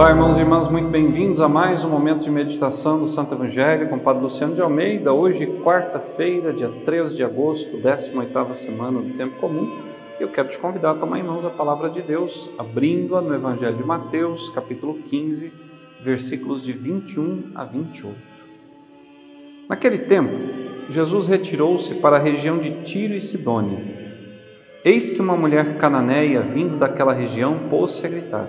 Olá, irmãos e irmãs, muito bem-vindos a mais um momento de meditação do Santo Evangelho com o Padre Luciano de Almeida. Hoje, quarta-feira, dia 13 de agosto, 18ª semana do Tempo Comum. Eu quero te convidar a tomar em mãos a palavra de Deus, abrindo-a no Evangelho de Mateus, capítulo 15, versículos de 21 a 28. Naquele tempo, Jesus retirou-se para a região de Tiro e Sidônia. Eis que uma mulher cananeia, vindo daquela região, pôs-se a gritar: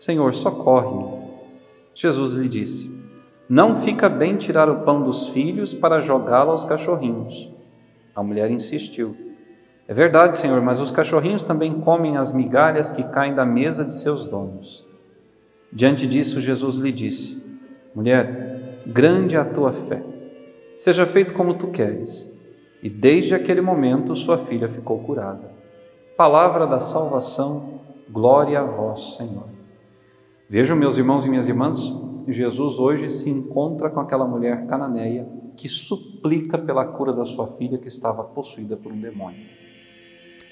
Senhor, socorre-me. Jesus lhe disse: Não fica bem tirar o pão dos filhos para jogá-lo aos cachorrinhos. A mulher insistiu: É verdade, Senhor, mas os cachorrinhos também comem as migalhas que caem da mesa de seus donos. Diante disso, Jesus lhe disse: Mulher, grande é a tua fé. Seja feito como tu queres. E desde aquele momento sua filha ficou curada. Palavra da salvação, glória a vós, Senhor. Vejam, meus irmãos e minhas irmãs, Jesus hoje se encontra com aquela mulher cananeia que suplica pela cura da sua filha que estava possuída por um demônio.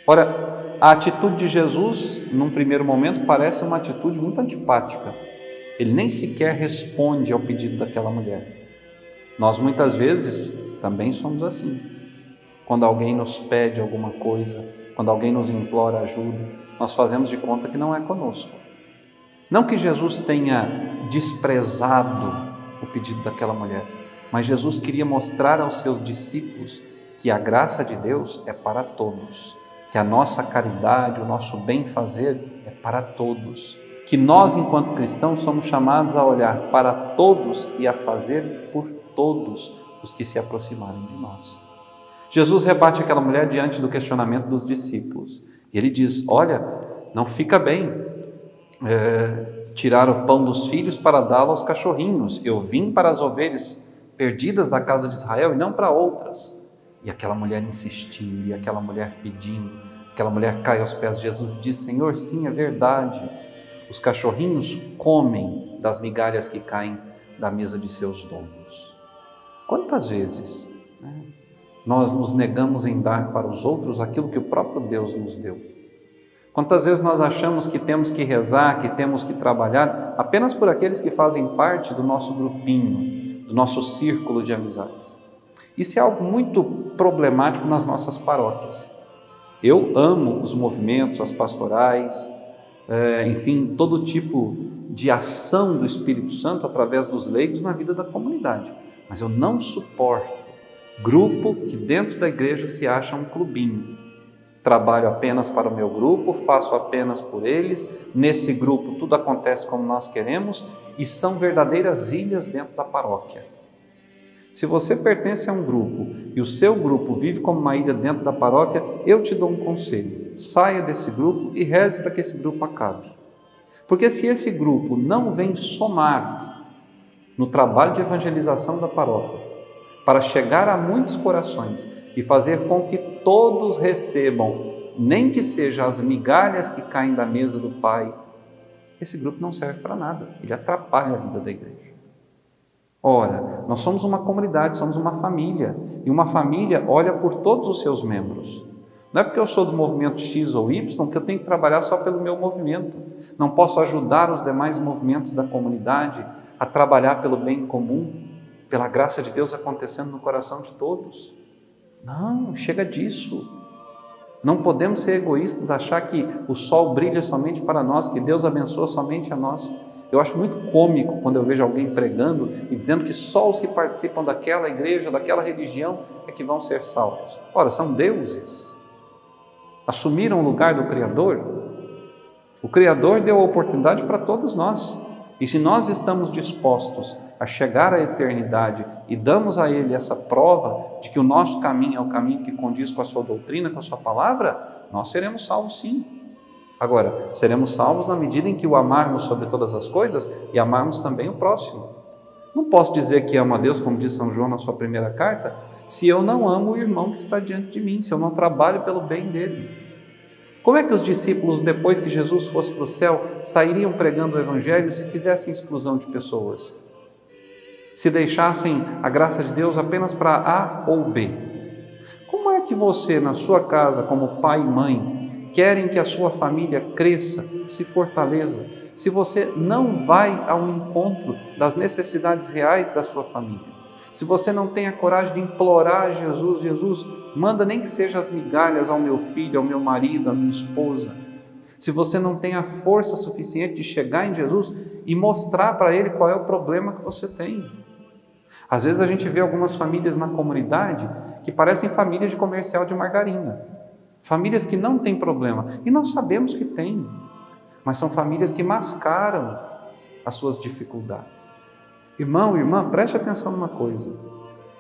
Ora, a atitude de Jesus, num primeiro momento, parece uma atitude muito antipática. Ele nem sequer responde ao pedido daquela mulher. Nós muitas vezes também somos assim quando alguém nos pede alguma coisa, quando alguém nos implora ajuda, nós fazemos de conta que não é conosco. Não que Jesus tenha desprezado o pedido daquela mulher, mas Jesus queria mostrar aos seus discípulos que a graça de Deus é para todos, que a nossa caridade, o nosso bem-fazer é para todos, que nós, enquanto cristãos, somos chamados a olhar para todos e a fazer por todos os que se aproximarem de nós. Jesus rebate aquela mulher diante do questionamento dos discípulos. E ele diz: Olha, não fica bem é, tirar o pão dos filhos para dá-lo aos cachorrinhos. Eu vim para as ovelhas perdidas da casa de Israel e não para outras. E aquela mulher insistiu, e aquela mulher pedindo, aquela mulher cai aos pés de Jesus e diz: Senhor, sim, é verdade. Os cachorrinhos comem das migalhas que caem da mesa de seus donos. Quantas vezes? Né? nós nos negamos em dar para os outros aquilo que o próprio Deus nos deu. Quantas vezes nós achamos que temos que rezar, que temos que trabalhar apenas por aqueles que fazem parte do nosso grupinho, do nosso círculo de amizades? Isso é algo muito problemático nas nossas paróquias. Eu amo os movimentos, as pastorais, é, enfim, todo tipo de ação do Espírito Santo através dos leigos na vida da comunidade, mas eu não suporto Grupo que dentro da igreja se acha um clubinho. Trabalho apenas para o meu grupo, faço apenas por eles. Nesse grupo tudo acontece como nós queremos e são verdadeiras ilhas dentro da paróquia. Se você pertence a um grupo e o seu grupo vive como uma ilha dentro da paróquia, eu te dou um conselho: saia desse grupo e reze para que esse grupo acabe. Porque se esse grupo não vem somar no trabalho de evangelização da paróquia, para chegar a muitos corações e fazer com que todos recebam, nem que seja as migalhas que caem da mesa do Pai, esse grupo não serve para nada, ele atrapalha a vida da igreja. Ora, nós somos uma comunidade, somos uma família, e uma família olha por todos os seus membros. Não é porque eu sou do movimento X ou Y que eu tenho que trabalhar só pelo meu movimento. Não posso ajudar os demais movimentos da comunidade a trabalhar pelo bem comum pela graça de Deus acontecendo no coração de todos. Não, chega disso. Não podemos ser egoístas, achar que o sol brilha somente para nós, que Deus abençoa somente a nós. Eu acho muito cômico quando eu vejo alguém pregando e dizendo que só os que participam daquela igreja, daquela religião, é que vão ser salvos. Ora, são deuses. Assumiram o lugar do Criador. O Criador deu a oportunidade para todos nós. E se nós estamos dispostos a chegar à eternidade e damos a Ele essa prova de que o nosso caminho é o caminho que condiz com a Sua doutrina, com a Sua palavra, nós seremos salvos sim. Agora, seremos salvos na medida em que o amarmos sobre todas as coisas e amarmos também o próximo. Não posso dizer que amo a Deus, como diz São João na sua primeira carta, se eu não amo o irmão que está diante de mim, se eu não trabalho pelo bem dele. Como é que os discípulos, depois que Jesus fosse para o céu, sairiam pregando o Evangelho se fizessem exclusão de pessoas? Se deixassem a graça de Deus apenas para A ou B? Como é que você, na sua casa, como pai e mãe, querem que a sua família cresça, se fortaleça, se você não vai ao encontro das necessidades reais da sua família? Se você não tem a coragem de implorar a Jesus, Jesus, manda nem que seja as migalhas ao meu filho, ao meu marido, à minha esposa. Se você não tem a força suficiente de chegar em Jesus e mostrar para ele qual é o problema que você tem. Às vezes a gente vê algumas famílias na comunidade que parecem famílias de comercial de margarina. Famílias que não têm problema. E nós sabemos que tem. Mas são famílias que mascaram as suas dificuldades. Irmão, irmã, preste atenção numa coisa.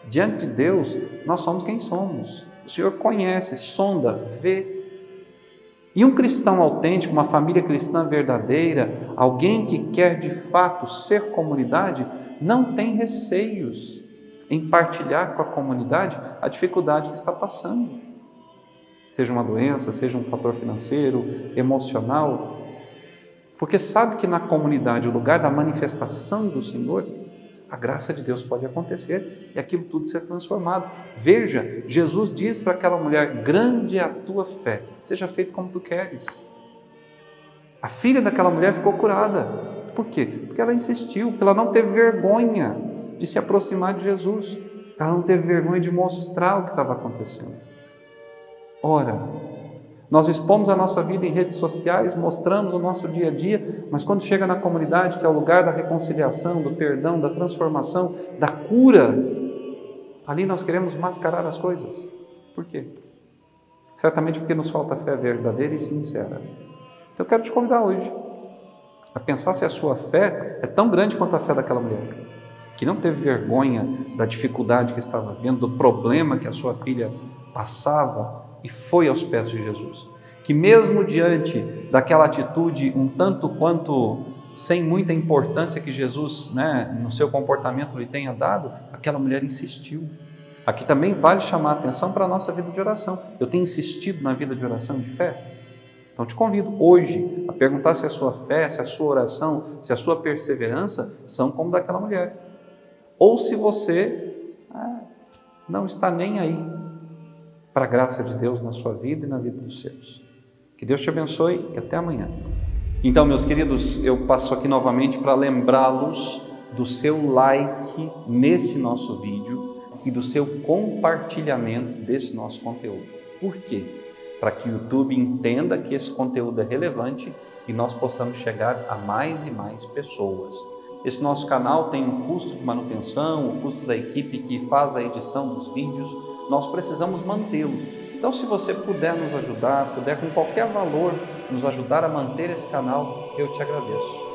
Diante de Deus, nós somos quem somos. O Senhor conhece, sonda, vê. E um cristão autêntico, uma família cristã verdadeira, alguém que quer de fato ser comunidade, não tem receios em partilhar com a comunidade a dificuldade que está passando. Seja uma doença, seja um fator financeiro, emocional, porque sabe que na comunidade, o lugar da manifestação do Senhor, a graça de Deus pode acontecer e aquilo tudo ser transformado. Veja, Jesus diz para aquela mulher: Grande é a tua fé, seja feito como tu queres. A filha daquela mulher ficou curada. Por quê? Porque ela insistiu, porque ela não teve vergonha de se aproximar de Jesus, ela não teve vergonha de mostrar o que estava acontecendo. Ora, nós expomos a nossa vida em redes sociais, mostramos o nosso dia a dia, mas quando chega na comunidade, que é o lugar da reconciliação, do perdão, da transformação, da cura, ali nós queremos mascarar as coisas. Por quê? Certamente porque nos falta fé verdadeira e sincera. Então eu quero te convidar hoje a pensar se a sua fé é tão grande quanto a fé daquela mulher, que não teve vergonha da dificuldade que estava vendo, do problema que a sua filha passava e foi aos pés de Jesus. Que mesmo diante daquela atitude um tanto quanto sem muita importância que Jesus, né, no seu comportamento lhe tenha dado, aquela mulher insistiu. Aqui também vale chamar a atenção para a nossa vida de oração. Eu tenho insistido na vida de oração de fé? Então te convido hoje a perguntar se a sua fé, se a sua oração, se a sua perseverança são como daquela mulher. Ou se você ah, não está nem aí para a graça de Deus na sua vida e na vida dos seus. Que Deus te abençoe e até amanhã. Então, meus queridos, eu passo aqui novamente para lembrá-los do seu like nesse nosso vídeo e do seu compartilhamento desse nosso conteúdo. Por quê? Para que o YouTube entenda que esse conteúdo é relevante e nós possamos chegar a mais e mais pessoas. Esse nosso canal tem um custo de manutenção, o custo da equipe que faz a edição dos vídeos, nós precisamos mantê-lo. Então, se você puder nos ajudar, puder com qualquer valor nos ajudar a manter esse canal, eu te agradeço.